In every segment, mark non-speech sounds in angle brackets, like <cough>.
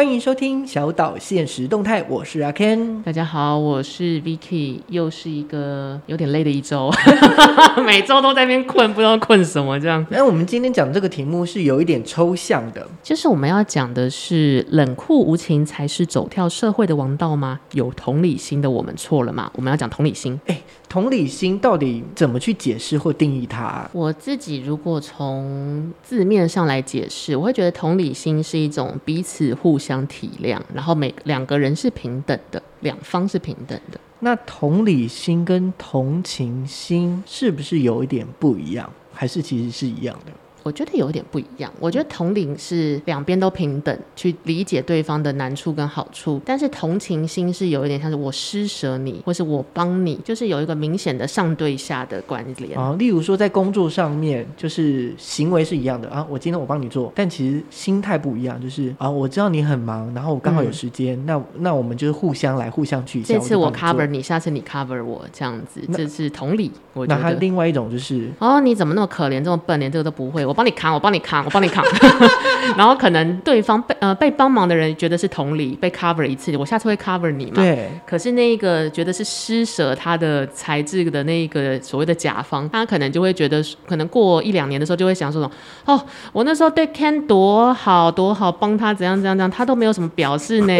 欢迎收听小岛现实动态，我是阿 Ken。大家好，我是 Vicky，又是一个有点累的一周，<laughs> 每周都在那边困，不知道困什么这样。那我们今天讲这个题目是有一点抽象的，就是我们要讲的是冷酷无情才是走跳社会的王道吗？有同理心的我们错了吗？我们要讲同理心。哎，同理心到底怎么去解释或定义它？我自己如果从字面上来解释，我会觉得同理心是一种彼此互相体谅，然后每两个人是平等的，两方是平等的。那同理心跟同情心是不是有一点不一样，还是其实是一样的？我觉得有点不一样。我觉得同理是两边都平等，去理解对方的难处跟好处。但是同情心是有一点像是我施舍你，或是我帮你，就是有一个明显的上对下的关联啊。例如说在工作上面，就是行为是一样的啊，我今天我帮你做，但其实心态不一样，就是啊，我知道你很忙，然后我刚好有时间，嗯、那那我们就是互相来互相去。这次我 cover 你，下次你 cover 我，这样子，这是同理。我觉得那还另外一种就是哦，你怎么那么可怜，这么笨，连这个都不会，我帮你扛，我帮你扛，我帮你扛。<laughs> 然后可能对方被呃被帮忙的人觉得是同理，被 cover 一次，我下次会 cover 你嘛？对。可是那个觉得是施舍他的才智的那个所谓的甲方，他可能就会觉得，可能过一两年的时候就会想说，哦，我那时候对 Ken 多好多好，帮他怎样怎样怎样，他都没有什么表示呢。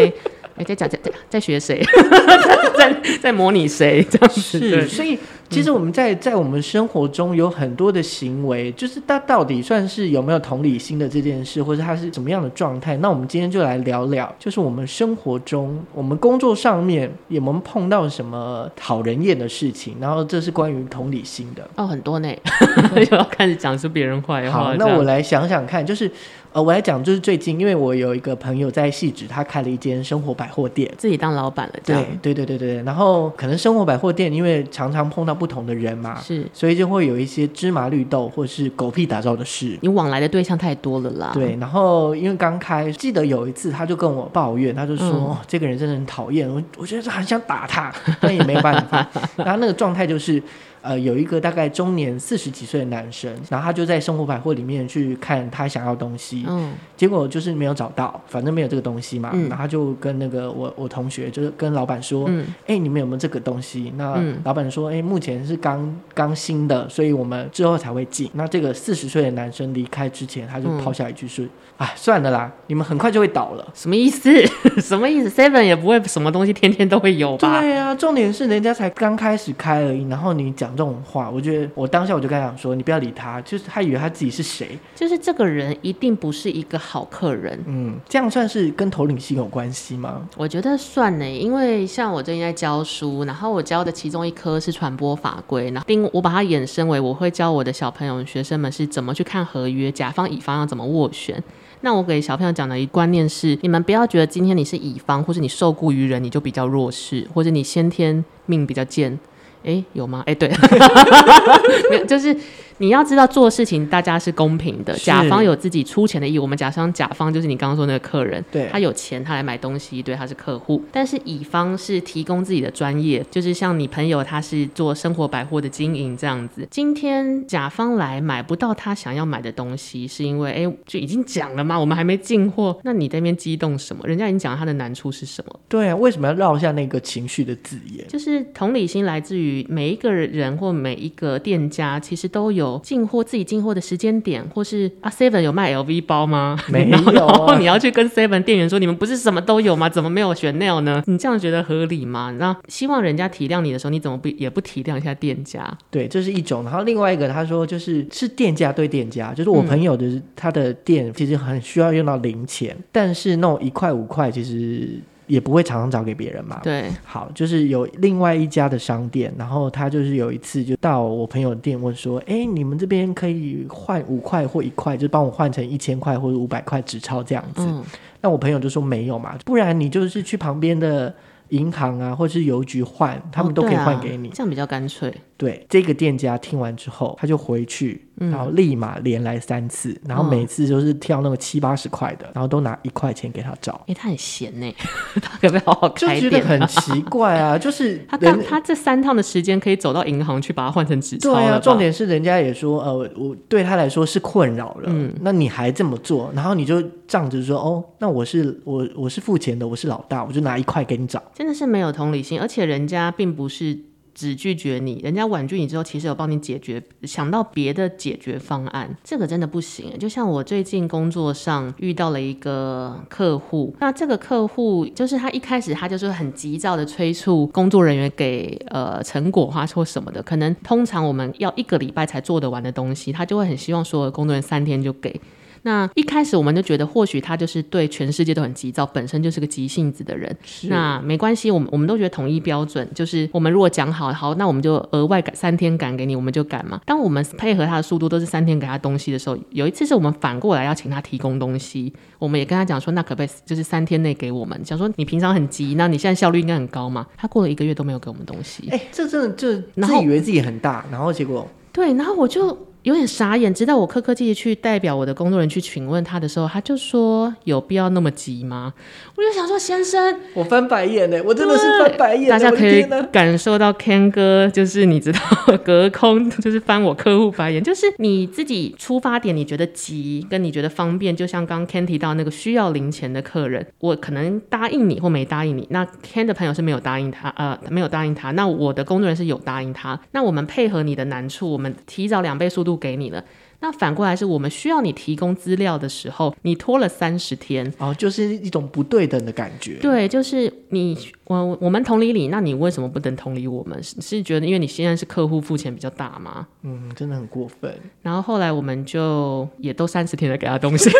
哎，在讲在在在学谁？<laughs> 在在，在模拟谁？这样子是，所以。其实我们在在我们生活中有很多的行为，就是他到底算是有没有同理心的这件事，或者他是怎么样的状态？那我们今天就来聊聊，就是我们生活中、我们工作上面有没有碰到什么讨人厌的事情？然后这是关于同理心的哦，很多呢，<laughs> <laughs> 又要开始讲出别人坏话。好，那我来想想看，就是呃，我来讲，就是最近，因为我有一个朋友在汐止，他开了一间生活百货店，自己当老板了。对对对对对，然后可能生活百货店，因为常常碰到。不同的人嘛，是，所以就会有一些芝麻绿豆或是狗屁打造的事。你往来的对象太多了啦。对，然后因为刚开，记得有一次他就跟我抱怨，他就说、嗯哦、这个人真的很讨厌，我我觉得很想打他，但也没办法。<laughs> 然后那个状态就是。呃，有一个大概中年四十几岁的男生，然后他就在生活百货里面去看他想要东西，嗯，结果就是没有找到，反正没有这个东西嘛，嗯，然后他就跟那个我我同学，就是跟老板说，嗯，哎，你们有没有这个东西？那老板说，哎，目前是刚刚新的，所以我们之后才会进。那这个四十岁的男生离开之前，他就抛下一句是，哎、嗯，算了啦，你们很快就会倒了。什么意思？<laughs> 什么意思？Seven 也不会什么东西天天都会有吧？对啊，重点是人家才刚开始开而已，然后你讲。这种话，我觉得我当下我就跟他讲说，你不要理他，就是他以为他自己是谁，就是这个人一定不是一个好客人。嗯，这样算是跟同理心有关系吗？我觉得算呢，因为像我最近在教书，然后我教的其中一科是传播法规，然后并我把它衍生为我会教我的小朋友学生们是怎么去看合约，甲方乙方要怎么斡旋。那我给小朋友讲的一观念是，你们不要觉得今天你是乙方，或是你受雇于人，你就比较弱势，或者你先天命比较贱。哎，有吗？哎，对，<laughs> <laughs> 没有，就是。你要知道做事情，大家是公平的。甲方有自己出钱的义务。我们假设甲方就是你刚刚说那个客人，对，他有钱，他来买东西，对，他是客户。但是乙方是提供自己的专业，就是像你朋友，他是做生活百货的经营这样子。今天甲方来买不到他想要买的东西，是因为哎，就已经讲了嘛？我们还没进货，那你在那边激动什么？人家已经讲他的难处是什么？对啊，为什么要绕一下那个情绪的字眼？就是同理心来自于每一个人或每一个店家，其实都有。进货自己进货的时间点，或是啊，Seven 有卖 LV 包吗？没有、啊。<laughs> 然后你要去跟 Seven 店员说，你们不是什么都有吗？怎么没有 Chanel 呢？你这样觉得合理吗？那希望人家体谅你的时候，你怎么不也不体谅一下店家？对，这是一种。然后另外一个，他说就是是店家对店家，就是我朋友的、嗯、他的店其实很需要用到零钱，但是那种一块五块其实。也不会常常找给别人嘛。对，好，就是有另外一家的商店，然后他就是有一次就到我朋友店问说：“哎，你们这边可以换五块或一块，就帮我换成一千块或者五百块纸钞这样子。嗯”那我朋友就说没有嘛，不然你就是去旁边的银行啊，或者是邮局换，他们都可以换给你，哦啊、这样比较干脆。对，这个店家听完之后，他就回去，然后立马连来三次，嗯、然后每次就是挑那个七八十块的，然后都拿一块钱给他找。哎，他很闲呢，<laughs> 他可不可以好好开店？就觉得很奇怪啊，<laughs> 就是他干他这三趟的时间可以走到银行去把它换成纸钞。对啊，重点是人家也说，呃，我对他来说是困扰了。嗯，那你还这么做，然后你就仗着说，哦，那我是我我是付钱的，我是老大，我就拿一块给你找。真的是没有同理心，而且人家并不是。只拒绝你，人家婉拒你之后，其实有帮你解决，想到别的解决方案，这个真的不行。就像我最近工作上遇到了一个客户，那这个客户就是他一开始他就是很急躁的催促工作人员给呃成果啊或什么的，可能通常我们要一个礼拜才做得完的东西，他就会很希望所有的工作人员三天就给。那一开始我们就觉得，或许他就是对全世界都很急躁，本身就是个急性子的人。是那没关系，我们我们都觉得统一标准就是，我们如果讲好好，那我们就额外赶三天赶给你，我们就赶嘛。当我们配合他的速度都是三天给他东西的时候，有一次是我们反过来要请他提供东西，我们也跟他讲说，那可不可以就是三天内给我们？想说你平常很急，那你现在效率应该很高嘛？他过了一个月都没有给我们东西。哎、欸，这真的就自以为自己很大，然后结果对，然后我就。有点傻眼，直到我客客气气去代表我的工作人员去询问他的时候，他就说：“有必要那么急吗？”我就想说：“先生，我翻白眼呢，我真的是翻白眼。”大家可以感受到 Ken 哥就是你知道隔空就是翻我客户白眼，就是你自己出发点你觉得急，跟你觉得方便，就像刚 Ken 提到那个需要零钱的客人，我可能答应你或没答应你，那 Ken 的朋友是没有答应他，呃，没有答应他，那我的工作人员是有答应他，那我们配合你的难处，我们提早两倍速度。给你了，那反过来是我们需要你提供资料的时候，你拖了三十天，哦，就是一种不对等的感觉。对，就是你我我们同理你，那你为什么不能同理我们？是是觉得因为你现在是客户付钱比较大吗？嗯，真的很过分。然后后来我们就也都三十天了，给他东西。<laughs>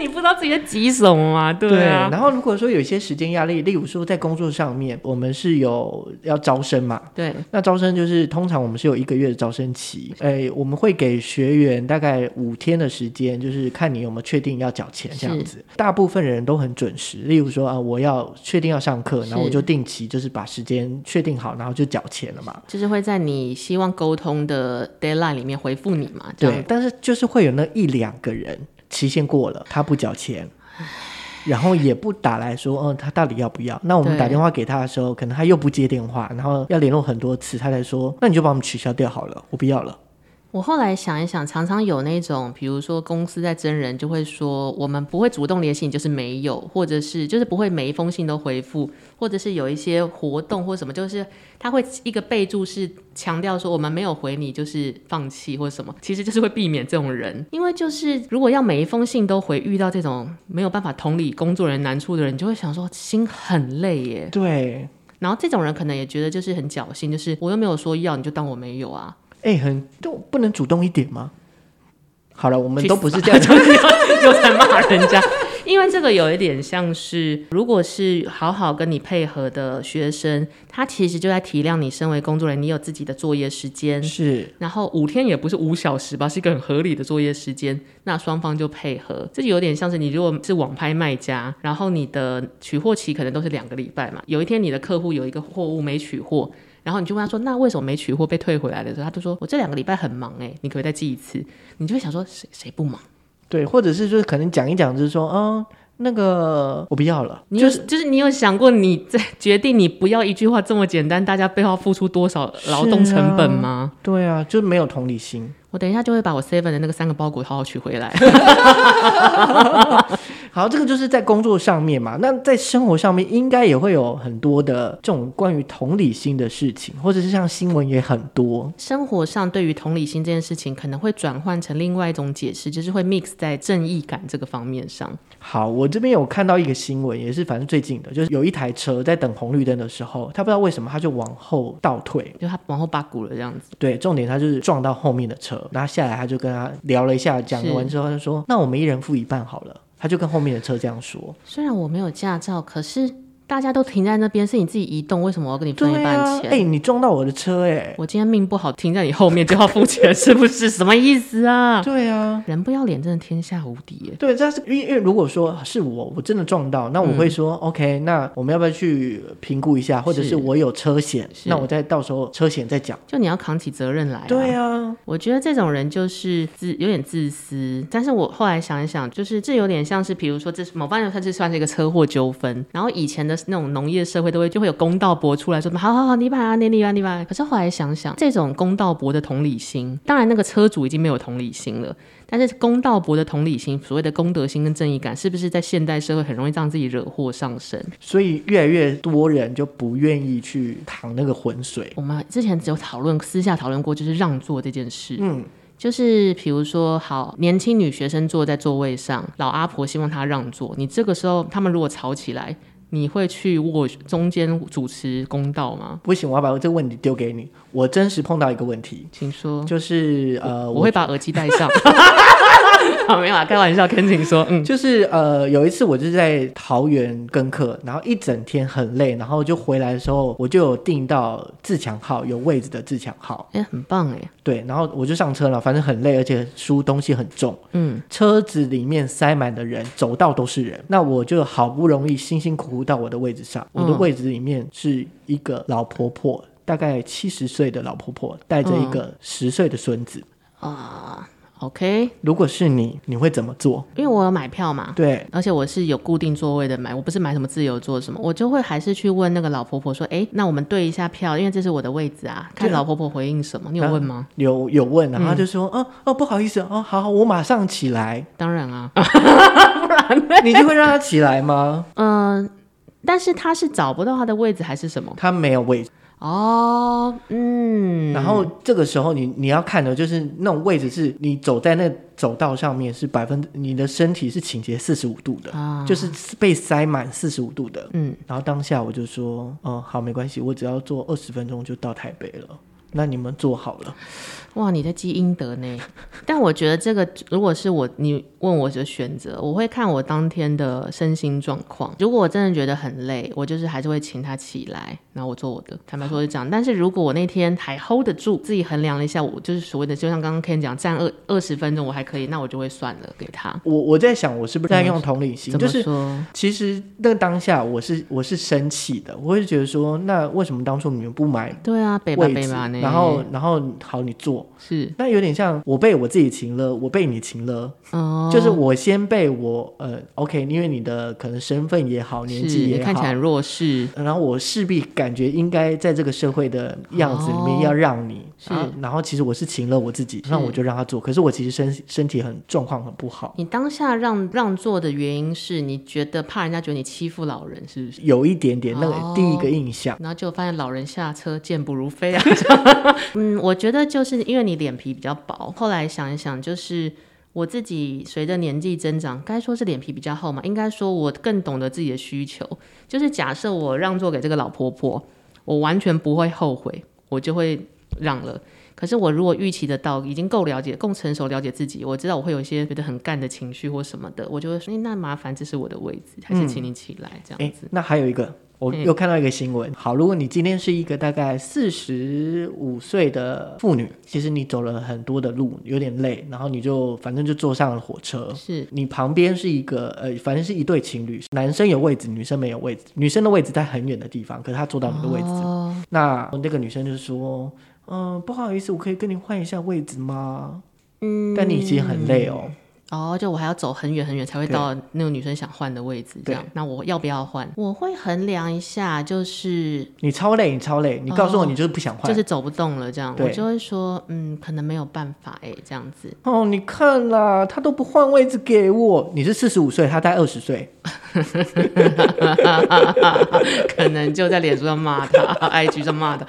你不知道自己在急什么吗？对啊。对，然后如果说有一些时间压力，例如说在工作上面，我们是有要招生嘛？对。那招生就是通常我们是有一个月的招生期，哎，我们会给学员大概五天的时间，就是看你有没有确定要缴钱这样子。大部分人都很准时。例如说啊，我要确定要上课，然后我就定期就是把时间确定好，然后就缴钱了嘛。就是会在你希望沟通的 deadline 里面回复你嘛？对。但是就是会有那一两个人。期限过了，他不缴钱，然后也不打来说，嗯，他到底要不要？那我们打电话给他的时候，可能他又不接电话，然后要联络很多次，他才说，那你就把我们取消掉好了，我不要了。我后来想一想，常常有那种，比如说公司在真人，就会说我们不会主动联系你，就是没有，或者是就是不会每一封信都回复，或者是有一些活动或什么，就是他会一个备注是强调说我们没有回你，就是放弃或者什么，其实就是会避免这种人，因为就是如果要每一封信都回，遇到这种没有办法同理工作人难处的人，你就会想说心很累耶。对，然后这种人可能也觉得就是很侥幸，就是我又没有说要，你就当我没有啊。哎、欸，很都不能主动一点吗？好了，我们都不是这样，<laughs> 又在骂人家。因为这个有一点像是，如果是好好跟你配合的学生，他其实就在体谅你身为工作人员，你有自己的作业时间，是。然后五天也不是五小时吧，是一个很合理的作业时间，那双方就配合。这就有点像是你如果是网拍卖家，然后你的取货期可能都是两个礼拜嘛，有一天你的客户有一个货物没取货。然后你就问他说：“那为什么没取货被退回来的时候，他就说我这两个礼拜很忙哎，你可不可以再寄一次？”你就会想说谁谁不忙？对，或者是就是可能讲一讲，就是说嗯，那个我不要了。你就是、就是你有想过你在决定你不要一句话这么简单，大家背后付出多少劳动成本吗？啊对啊，就没有同理心。我等一下就会把我 seven 的那个三个包裹好好取回来。<laughs> <laughs> <laughs> 好，这个就是在工作上面嘛。那在生活上面，应该也会有很多的这种关于同理心的事情，或者是像新闻也很多。生活上对于同理心这件事情，可能会转换成另外一种解释，就是会 mix 在正义感这个方面上。好，我这边有看到一个新闻，也是反正最近的，就是有一台车在等红绿灯的时候，他不知道为什么他就往后倒退，就他往后八股了这样子。对，重点他就是撞到后面的车。然后下来，他就跟他聊了一下，讲完之后，他就说：“那我们一人付一半好了。”他就跟后面的车这样说。虽然我没有驾照，可是大家都停在那边，是你自己移动，为什么我要跟你分一半钱？哎、啊欸，你撞到我的车、欸，哎，我今天命不好，停在你后面就要付钱，是不是？什么意思啊？对啊，人不要脸，真的天下无敌耶。对，但是因为因为如果说是我，我真的撞到，那我会说、嗯、OK，那我们要不要去评估一下，或者是我有车险，那我再到时候车险再讲。就你要扛起责任来、啊。对啊，我觉得这种人就是自有点自私，但是我后来想一想，就是这有点像是，比如说这是某方面，它就算是一个车祸纠纷，然后以前的那种农业社会都会就会有公道伯出来说，好好好，你把啊，你你把你把。可是后来想想，这种公道伯的同理心，当然那个车主已经没有同理心了，但是公道伯的同理心，所谓的公德心跟正义感，是不是在现代社会很容易让自己惹祸上身？所以越来越多人就不愿意去淌那个浑水。我们之前只有讨论私下讨论过，就是让座这件事。嗯。就是比如说，好，年轻女学生坐在座位上，老阿婆希望她让座。你这个时候，他们如果吵起来，你会去握中间主持公道吗？不行，我要把这个问题丢给你。我真实碰到一个问题，请说。就是呃我，我会把耳机戴上。<laughs> 好，没有啊，开玩笑，跟你说，嗯，就是呃，有一次我就是在桃园跟课，然后一整天很累，然后就回来的时候，我就有订到自强号有位置的自强号，哎、欸，很棒哎，对，然后我就上车了，反正很累，而且书东西很重，嗯，车子里面塞满的人，走道都是人，那我就好不容易辛辛苦苦到我的位置上，我的位置里面是一个老婆婆，嗯、大概七十岁的老婆婆，带着一个十岁的孙子，啊、嗯。OK，如果是你，你会怎么做？因为我有买票嘛，对，而且我是有固定座位的买，我不是买什么自由座什么，我就会还是去问那个老婆婆说，哎，那我们对一下票，因为这是我的位置啊，看老婆婆回应什么。你有问吗？啊、有有问，然后就说，哦、嗯、哦，不好意思，哦，好好，我马上起来。<laughs> 当然啊，不 <laughs> 然你就会让他起来吗？嗯、<laughs> 呃，但是他是找不到他的位置还是什么？他没有位置。哦，嗯，然后这个时候你你要看的就是那种位置，是你走在那走道上面是百分，你的身体是倾斜四十五度的，啊，就是被塞满四十五度的，嗯，然后当下我就说，哦，好，没关系，我只要坐二十分钟就到台北了。那你们做好了，哇！你在积阴德呢。<laughs> 但我觉得这个，如果是我，你问我的选择，我会看我当天的身心状况。如果我真的觉得很累，我就是还是会请他起来，然后我做我的。坦白说是这样。但是如果我那天还 hold 得住，自己衡量了一下，我就是所谓的，就像刚刚 Ken 讲，站二二十分钟我还可以，那我就会算了给他。我我在想，我是不是在用同理心？就是其实那个当下我是我是生气的，我会觉得说，那为什么当初你们不买？对啊，北吧北吧呢？然后，然后好，你做是，那有点像我被我自己擒了，我被你擒了，哦，就是我先被我呃，OK，因为你的可能身份也好，年纪也好，看起来弱势，然后我势必感觉应该在这个社会的样子里面要让你，哦、是，然后其实我是请了我自己，那我就让他坐，可是我其实身身体很状况很不好。你当下让让座的原因是你觉得怕人家觉得你欺负老人，是不是？有一点点那个第一个印象，哦、然后就发现老人下车健步如飞啊。<laughs> 嗯，我觉得就是因为你脸皮比较薄。后来想一想，就是我自己随着年纪增长，该说是脸皮比较厚嘛？应该说我更懂得自己的需求。就是假设我让座给这个老婆婆，我完全不会后悔，我就会让了。可是我如果预期得到，已经够了解、够成熟了解自己，我知道我会有一些觉得很干的情绪或什么的，我就会说：“那麻烦，这是我的位置，还是请你起来这样子。”那还有一个。我又看到一个新闻，好，如果你今天是一个大概四十五岁的妇女，其实你走了很多的路，有点累，然后你就反正就坐上了火车，是你旁边是一个呃，反正是一对情侣，男生有位置，女生没有位置，女生的位置在很远的地方，可是他坐到你的位置，哦、那那个女生就说，嗯、呃，不好意思，我可以跟你换一下位置吗？嗯，但你已经很累哦。哦，就我还要走很远很远才会到那个女生想换的位置，这样，那我要不要换？我会衡量一下，就是你超累，你超累，你告诉我你就是不想换，哦，就是走不动了，这样，我就会说，嗯，可能没有办法，哎，这样子。哦，你看啦，他都不换位置给我，你是四十五岁，他才二十岁，<laughs> 可能就在脸书上骂他，<laughs> IG 上骂他。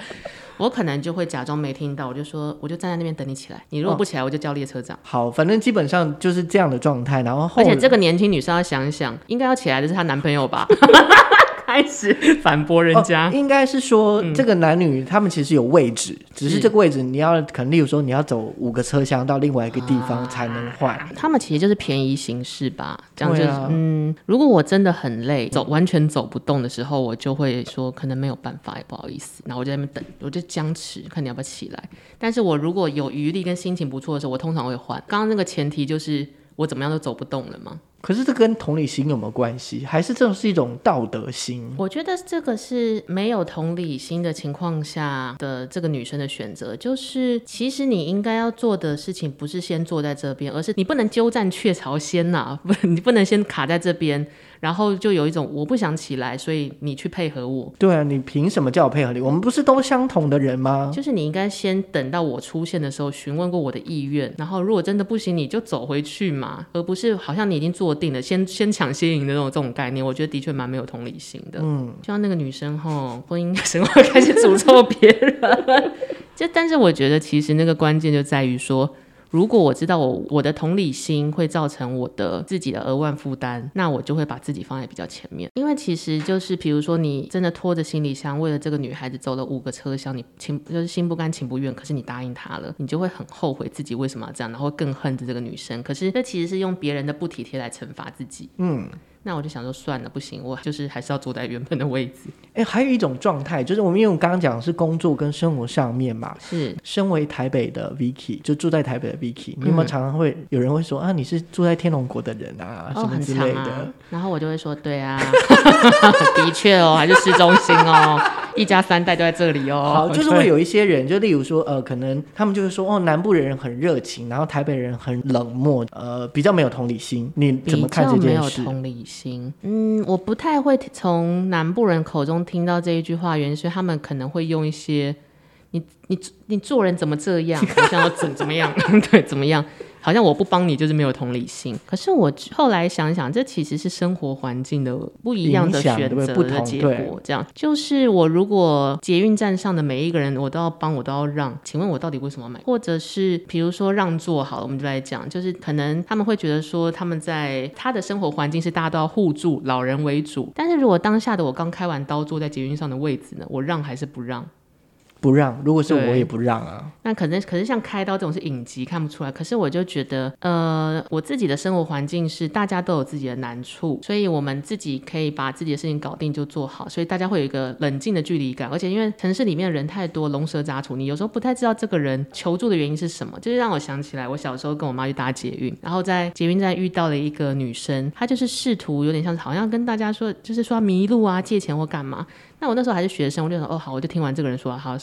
我可能就会假装没听到，我就说，我就站在那边等你起来。你如果不起来，哦、我就叫列车长。好，反正基本上就是这样的状态。然后，后，而且这个年轻女生要想一想，应该要起来的是她男朋友吧？<laughs> 开始 <laughs> 反驳人家。哦、应该是说、嗯、这个男女他们其实有位置，只是这个位置你要可能，例如说你要走五个车厢到另外一个地方才能换、啊。他们其实就是便宜行事吧，这样就是、啊、嗯。如果我真的很累，走完全走不动的时候，我就会说可能没有办法，也不好意思，然后我就在那边等，我就僵持，看你要不要起来。但是我如果有余力跟心情不错的时候，我通常会换。刚刚那个前提就是我怎么样都走不动了吗？可是这跟同理心有没有关系？还是这种是一种道德心？我觉得这个是没有同理心的情况下的这个女生的选择。就是其实你应该要做的事情，不是先坐在这边，而是你不能鸠占鹊巢先呐、啊，<laughs> 不，你不能先卡在这边。然后就有一种我不想起来，所以你去配合我。对啊，你凭什么叫我配合你？我们不是都相同的人吗？就是你应该先等到我出现的时候，询问过我的意愿，然后如果真的不行，你就走回去嘛，而不是好像你已经坐定了，先先抢先赢的那种这种概念。我觉得的确蛮没有同理心的。嗯，就像那个女生吼，婚姻神话开始诅咒别人，<laughs> 就但是我觉得其实那个关键就在于说。如果我知道我我的同理心会造成我的自己的额外负担，那我就会把自己放在比较前面。因为其实就是，比如说你真的拖着行李箱，为了这个女孩子走了五个车厢，你情就是心不甘情不愿，可是你答应她了，你就会很后悔自己为什么要这样，然后更恨着这个女生。可是这其实是用别人的不体贴来惩罚自己。嗯。那我就想说，算了，不行，我就是还是要坐在原本的位置。哎、欸，还有一种状态，就是我们因为我刚刚讲的是工作跟生活上面嘛，是。身为台北的 Vicky，就住在台北的 Vicky，你有没有常常会有人会说啊，你是住在天龙国的人啊，哦、什么之类的、啊？然后我就会说，对啊，<laughs> 的确哦，还是市中心哦，一家三代都在这里哦。好，就是会有一些人，就例如说，呃，可能他们就是说，哦，南部的人很热情，然后台北人很冷漠，呃，比较没有同理心。你怎么看这件事？没有同理心，嗯。嗯，我不太会从南部人口中听到这一句话，原因是他们可能会用一些你你你做人怎么这样，你想要怎怎么样，<laughs> 对，怎么样。好像我不帮你就是没有同理心，可是我后来想想，这其实是生活环境的不一样的选择的结果。这样就是我如果捷运站上的每一个人我都要帮，我都要让，请问我到底为什么要买？或者是比如说让座好了，我们就来讲，就是可能他们会觉得说他们在他的生活环境是大家都要互助，老人为主。但是如果当下的我刚开完刀坐在捷运上的位置呢，我让还是不让？不让，如果是我也不让啊。那可能，可是像开刀这种是隐疾，看不出来。可是我就觉得，呃，我自己的生活环境是大家都有自己的难处，所以我们自己可以把自己的事情搞定就做好。所以大家会有一个冷静的距离感，而且因为城市里面的人太多，龙蛇杂处，你有时候不太知道这个人求助的原因是什么。就是让我想起来，我小时候跟我妈去搭捷运，然后在捷运站遇到了一个女生，她就是试图有点像好像跟大家说，就是说迷路啊，借钱或干嘛。那我那时候还是学生，我就说哦好，我就听完这个人说还有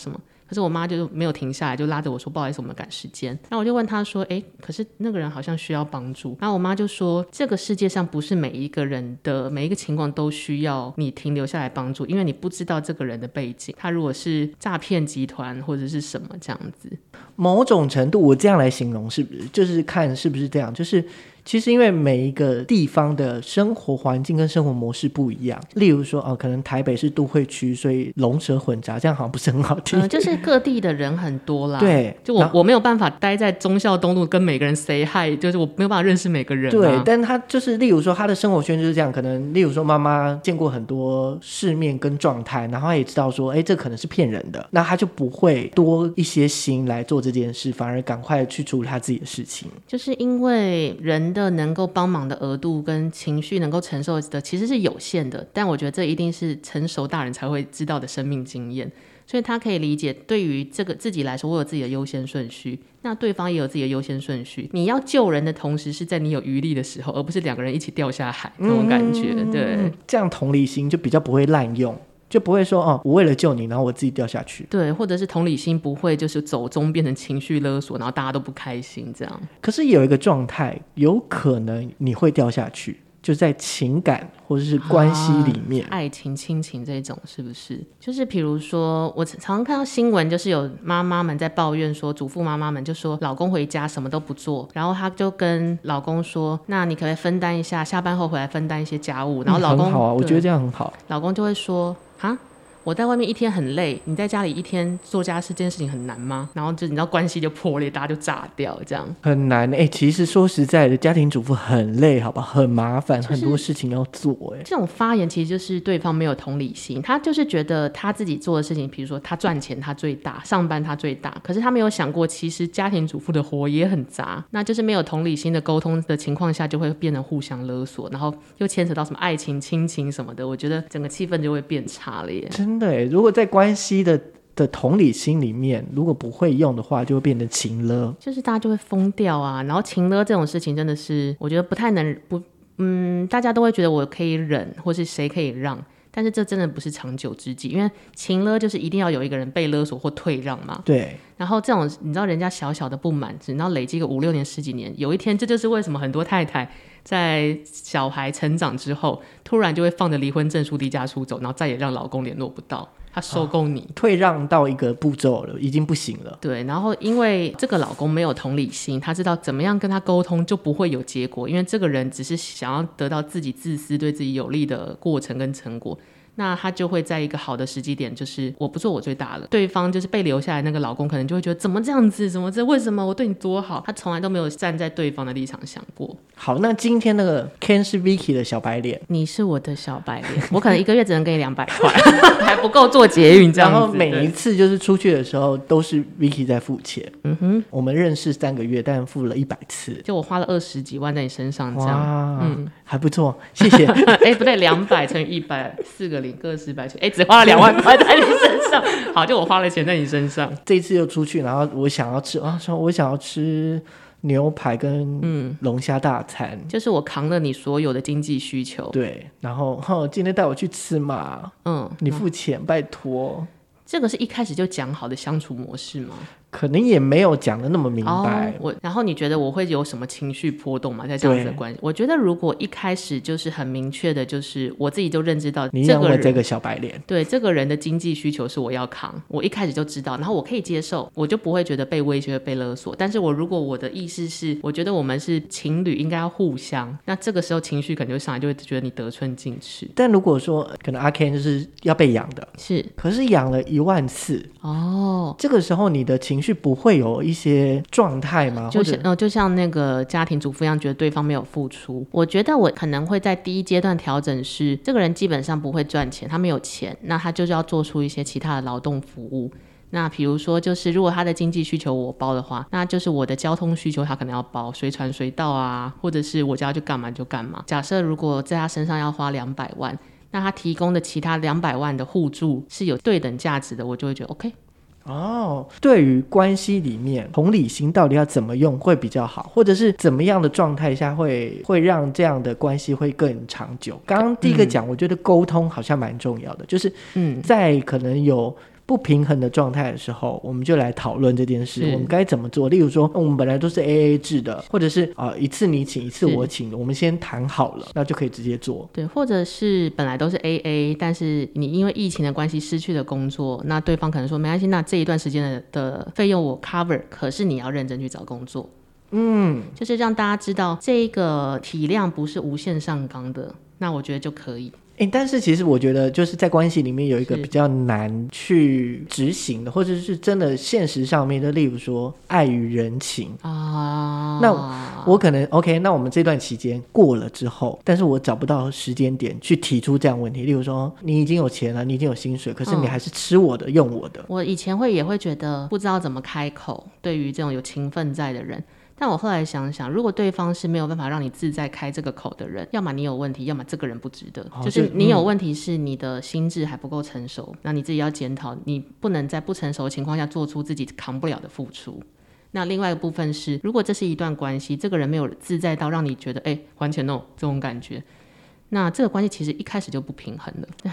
可是我妈就没有停下来，就拉着我说：“不好意思，我们赶时间。”那我就问她说：“哎，可是那个人好像需要帮助。”然后我妈就说：“这个世界上不是每一个人的每一个情况都需要你停留下来帮助，因为你不知道这个人的背景，他如果是诈骗集团或者是什么这样子。某种程度，我这样来形容是不是？就是看是不是这样，就是。”其实，因为每一个地方的生活环境跟生活模式不一样，例如说，哦，可能台北是都会区，所以龙蛇混杂，这样好像不是很好听。嗯、呃，就是各地的人很多啦。对，就我我没有办法待在忠孝东路跟每个人 say hi，就是我没有办法认识每个人、啊。对，但他就是，例如说，他的生活圈就是这样，可能例如说，妈妈见过很多世面跟状态，然后他也知道说，哎，这可能是骗人的，那他就不会多一些心来做这件事，反而赶快去处理他自己的事情。就是因为人。的能够帮忙的额度跟情绪能够承受的其实是有限的，但我觉得这一定是成熟大人才会知道的生命经验，所以他可以理解，对于这个自己来说，我有自己的优先顺序，那对方也有自己的优先顺序。你要救人的同时，是在你有余力的时候，而不是两个人一起掉下海那种感觉。对，这样同理心就比较不会滥用。就不会说哦，我为了救你，然后我自己掉下去。对，或者是同理心不会就是走中变成情绪勒索，然后大家都不开心这样。可是有一个状态，有可能你会掉下去，就在情感或者是关系里面，啊、爱情、亲情这种是不是？就是比如说，我常常看到新闻，就是有妈妈们在抱怨说，祖父妈妈们就说，老公回家什么都不做，然后她就跟老公说，那你可不可以分担一下，下班后回来分担一些家务？然后老公、嗯、好啊，我觉得这样很好。老公就会说。啊，我在外面一天很累，你在家里一天做家事这件事情很难吗？然后就你知道关系就破裂，大家就炸掉，这样很难哎、欸。其实说实在的，家庭主妇很累，好吧，很麻烦，就是、很多事情要做哎、欸。这种发言其实就是对方没有同理心，他就是觉得他自己做的事情，比如说他赚钱他最大，上班他最大，可是他没有想过，其实家庭主妇的活也很杂，那就是没有同理心的沟通的情况下，就会变成互相勒索，然后又牵扯到什么爱情、亲情什么的，我觉得整个气氛就会变差了耶。真的哎，如果在关系的的同理心里面，如果不会用的话，就会变成情勒，就是大家就会疯掉啊。然后情勒这种事情真的是，我觉得不太能不，嗯，大家都会觉得我可以忍，或是谁可以让。但是这真的不是长久之计，因为情勒就是一定要有一个人被勒索或退让嘛。对。然后这种你知道，人家小小的不满，只要累积个五六年、十几年，有一天这就是为什么很多太太在小孩成长之后，突然就会放着离婚证书离家出走，然后再也让老公联络不到。他收购你，啊，退让到一个步骤了，已经不行了。对，然后因为这个老公没有同理心，他知道怎么样跟他沟通就不会有结果，因为这个人只是想要得到自己自私、对自己有利的过程跟成果。那他就会在一个好的时机点，就是我不做我最大了，对方就是被留下来那个老公，可能就会觉得怎么这样子，怎么这为什么我对你多好？他从来都没有站在对方的立场想过。好，那今天那个 Ken 是 Vicky 的小白脸，你是我的小白脸，我可能一个月只能给你两百块，<laughs> 还不够做捷运这样子。然后每一次就是出去的时候都是 Vicky 在付钱。嗯哼，我们认识三个月，但付了一百次，就我花了二十几万在你身上这样。嗯，还不错，谢谢。<laughs> 哎，不对，两百乘以一百，四个零。个十百千，哎，只花了两万块在你身上。好，就我花了钱在你身上。这一次又出去，然后我想要吃啊，说我想要吃牛排跟嗯龙虾大餐，就是我扛了你所有的经济需求。对，然后哈，今天带我去吃嘛，嗯，你付钱，拜托。这个是一开始就讲好的相处模式吗？可能也没有讲的那么明白。Oh, 我然后你觉得我会有什么情绪波动吗？在这样子的关系，我觉得如果一开始就是很明确的，就是我自己就认知到你认为这个小白脸，对这个人的经济需求是我要扛，我一开始就知道，然后我可以接受，我就不会觉得被威胁、被勒索。但是我如果我的意思是，我觉得我们是情侣，应该要互相，那这个时候情绪可能就上来，就会觉得你得寸进尺。但如果说可能阿 Ken 就是要被养的，是，可是养了一万次哦，这个时候你的情绪不会有。一些状态吗？就像呃，就像那个家庭主妇一样，觉得对方没有付出。我觉得我可能会在第一阶段调整是，这个人基本上不会赚钱，他没有钱，那他就是要做出一些其他的劳动服务。那比如说，就是如果他的经济需求我包的话，那就是我的交通需求他可能要包，随传随到啊，或者是我叫他去干嘛就干嘛。假设如果在他身上要花两百万，那他提供的其他两百万的互助是有对等价值的，我就会觉得 OK。哦，对于关系里面同理心到底要怎么用会比较好，或者是怎么样的状态下会会让这样的关系会更长久？刚刚第一个讲，嗯、我觉得沟通好像蛮重要的，就是嗯，在可能有。不平衡的状态的时候，我们就来讨论这件事，我们该怎么做？例如说，我们本来都是 A A 制的，或者是啊、呃，一次你请，一次我请，我们先谈好了，那就可以直接做。对，或者是本来都是 A A，但是你因为疫情的关系失去了工作，那对方可能说没关系，那这一段时间的的费用我 cover，可是你要认真去找工作。嗯，就是让大家知道这个体量不是无限上纲的，那我觉得就可以。欸，但是其实我觉得，就是在关系里面有一个比较难去执行的，或者是真的现实上面的，例如说爱与人情啊。那我可能 OK，那我们这段期间过了之后，但是我找不到时间点去提出这样问题。例如说，你已经有钱了，你已经有薪水，可是你还是吃我的，嗯，用我的。我以前会也会觉得不知道怎么开口，对于这种有情分在的人。但我后来想想，如果对方是没有办法让你自在开这个口的人，要么你有问题，要么这个人不值得。哦、就是你有问题，是你的心智还不够成熟，嗯、那你自己要检讨，你不能在不成熟的情况下做出自己扛不了的付出。那另外一个部分是，如果这是一段关系，这个人没有自在到让你觉得哎还钱哦这种感觉，那这个关系其实一开始就不平衡了。唉。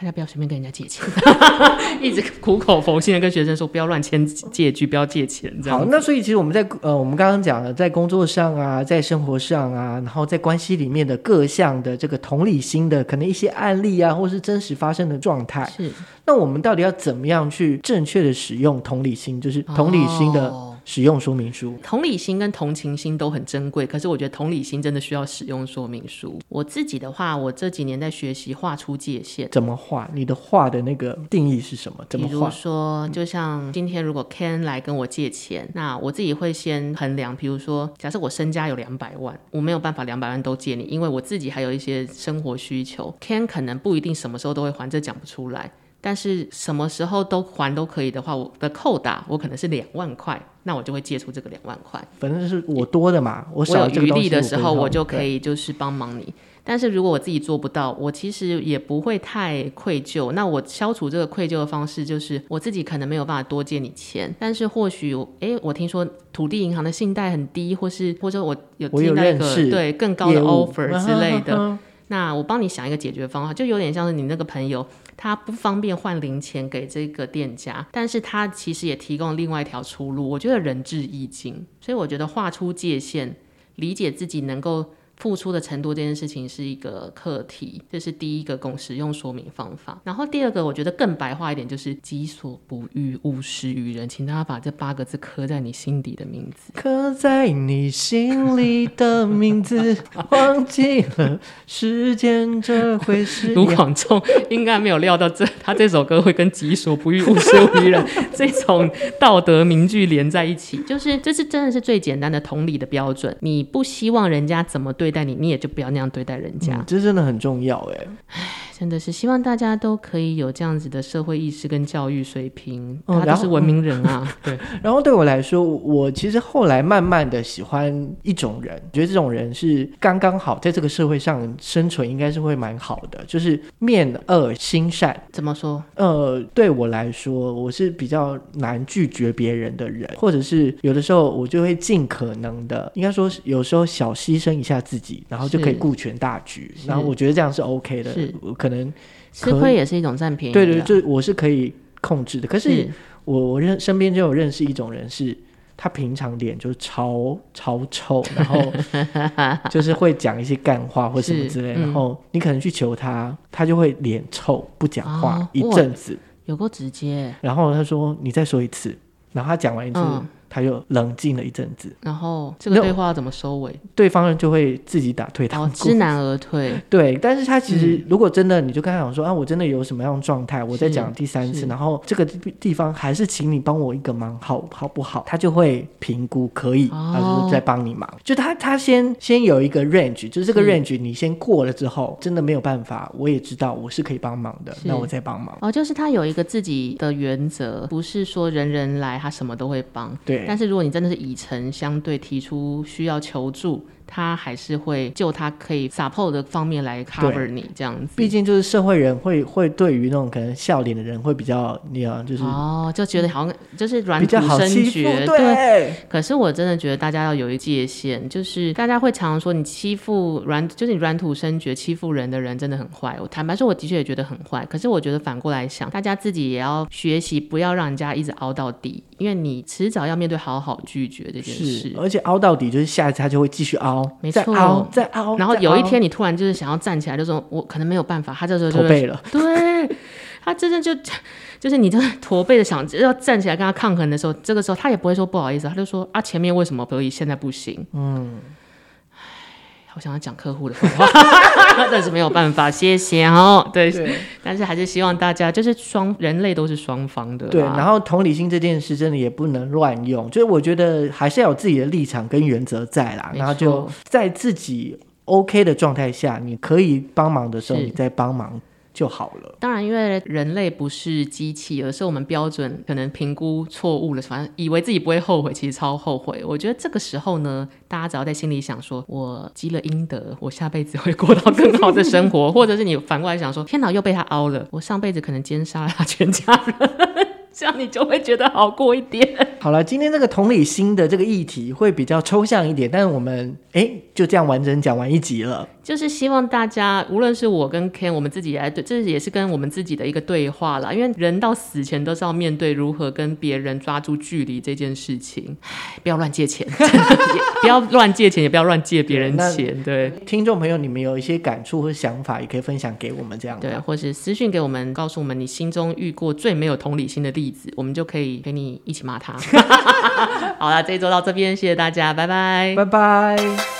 大家不要随便跟人家借钱，<laughs> 一直苦口婆心的跟学生说不要乱签借据，不要借钱。这样好，那所以其实我们在呃，我们刚刚讲了，在工作上啊，在生活上啊，然后在关系里面的各项的这个同理心的可能一些案例啊，或是真实发生的状态。是。那我们到底要怎么样去正确的使用同理心？就是同理心的使用说明书。同理心跟同情心都很珍贵，可是我觉得同理心真的需要使用说明书。我自己的话，我这几年在学习画出界限。怎么画？你的画的那个定义是什么？怎么画？比如说，就像今天如果 Ken 来跟我借钱，那我自己会先衡量，比如说，假设我身家有两百万，我没有办法两百万都借你，因为我自己还有一些生活需求。Ken 可能不一定什么时候都会还，这讲不出来。但是什么时候都还都可以的话，我的扣打我可能是两万块，那我就会借出这个两万块。反正是我多的嘛，我，我有余力的时候，我就可以就是帮忙你。但是如果我自己做不到，我其实也不会太愧疚。那我消除这个愧疚的方式，就是我自己可能没有办法多借你钱，但是或许，哎，我听说土地银行的信贷很低，或是或者我有听到一个对更高的 offer 之类的，啊、那我帮你想一个解决方法，就有点像是你那个朋友。他不方便换零钱给这个店家，但是他其实也提供另外一条出路。我觉得仁至义尽，所以我觉得画出界限，理解自己能够。付出的程度这件事情是一个课题，这是第一个公使用说明方法。然后第二个，我觉得更白话一点，就是“己所不欲，勿施于人”。请大家把这八个字刻在你心底的名字，刻在你心里的名字，<laughs> 忘记了时间这回事。卢广仲应该没有料到这，他这首歌会跟“己所不欲，勿施于人”这种道德名句连在一起。就是这是真的是最简单的同理的标准。你不希望人家怎么对？对待你，你也就不要那样对待人家。嗯，这真的很重要哎。真的是希望大家都可以有这样子的社会意识跟教育水平，大家都是文明人啊。嗯、对，然后对我来说，我其实后来慢慢的喜欢一种人，觉得这种人是刚刚好在这个社会上生存，应该是会蛮好的，就是面恶心善。怎么说？呃，对我来说，我是比较难拒绝别人的人，或者是有的时候我就会尽可能的，应该说有时候小牺牲一下自己，然后就可以顾全大局。然后我觉得这样是 OK 的。是，可。可能吃亏也是一种占便宜。对对，就我是可以控制的。可是我我认身边就有认识一种人，是他平常脸就是超超臭，然后 <laughs> 就是会讲一些干话或什么之类。然后你可能去求他，他就会脸臭不讲话一阵子，有够直接。然后他说：“你再说一次。”然后他讲完一次。他又冷静了一阵子，然后这个对话要怎么收尾？对方就会自己打退堂鼓，知难而退。<laughs> 对，但是他其实如果真的，你就跟他讲说、嗯、啊，我真的有什么样的状态，我再讲第三次，然后这个地方还是请你帮我一个忙，好好不好？他就会评估可以，他就是再帮你忙。哦、就他他先先有一个 range，就是这个 range 你先过了之后，真的没有办法，我也知道我是可以帮忙的，那我再帮忙。哦，就是他有一个自己的原则，不是说人人来他什么都会帮。对。但是如果你真的是以诚相对，提出需要求助。他还是会就他可以 support 的方面来 cover 你这样子，毕竟就是社会人会会对于那种可能笑脸的人会比较你要就是哦，就觉得好像就是软土生绝，对，对。可是我真的觉得大家要有一界限，就是大家会常常说你欺负软，就是你软土生绝欺负人的人真的很坏。我坦白说，我的确也觉得很坏。可是我觉得反过来想，大家自己也要学习，不要让人家一直凹到底，因为你迟早要面对好好拒绝这件事。而且凹到底就是下一次他就会继续凹。没错，然后有一天你突然就是想要站起来，就说我可能没有办法，他这时候就驼背了。对，他真的就就是你这驼背的想要站起来跟他抗衡的时候，这个时候他也不会说不好意思，他就说啊，前面为什么可以，现在不行？嗯。我想要讲客户的话，<laughs> 但是没有办法，谢谢哦。对，对，但是还是希望大家就是双人类都是双方的。对，然后同理心这件事真的也不能乱用，就是我觉得还是要有自己的立场跟原则在啦。然后就在自己 OK 的状态下，你可以帮忙的时候，你再帮忙。就好了。当然，因为人类不是机器，而是我们标准可能评估错误了，反正以为自己不会后悔，其实超后悔。我觉得这个时候呢，大家只要在心里想说，我积了阴德，我下辈子会过到更好的生活，或者是你反过来想说，天哪，又被他凹了，我上辈子可能奸杀了他全家人。这样你就会觉得好过一点。<laughs> 好了，今天这个同理心的这个议题会比较抽象一点，但是我们哎就这样完整讲完一集了。就是希望大家，无论是我跟 Ken，我们自己来对，这也是跟我们自己的一个对话啦。因为人到死前都是要面对如何跟别人抓住距离这件事情。不要乱借钱，不要乱借钱，也不要乱借别人钱。对，听众朋友，你们有一些感触或想法，也可以分享给我们这样。对，或是私讯给我们，告诉我们你心中遇过最没有同理心的例例子，我们就可以陪你一起骂他。<laughs> 好了，这一周到这边，谢谢大家，拜拜，拜拜。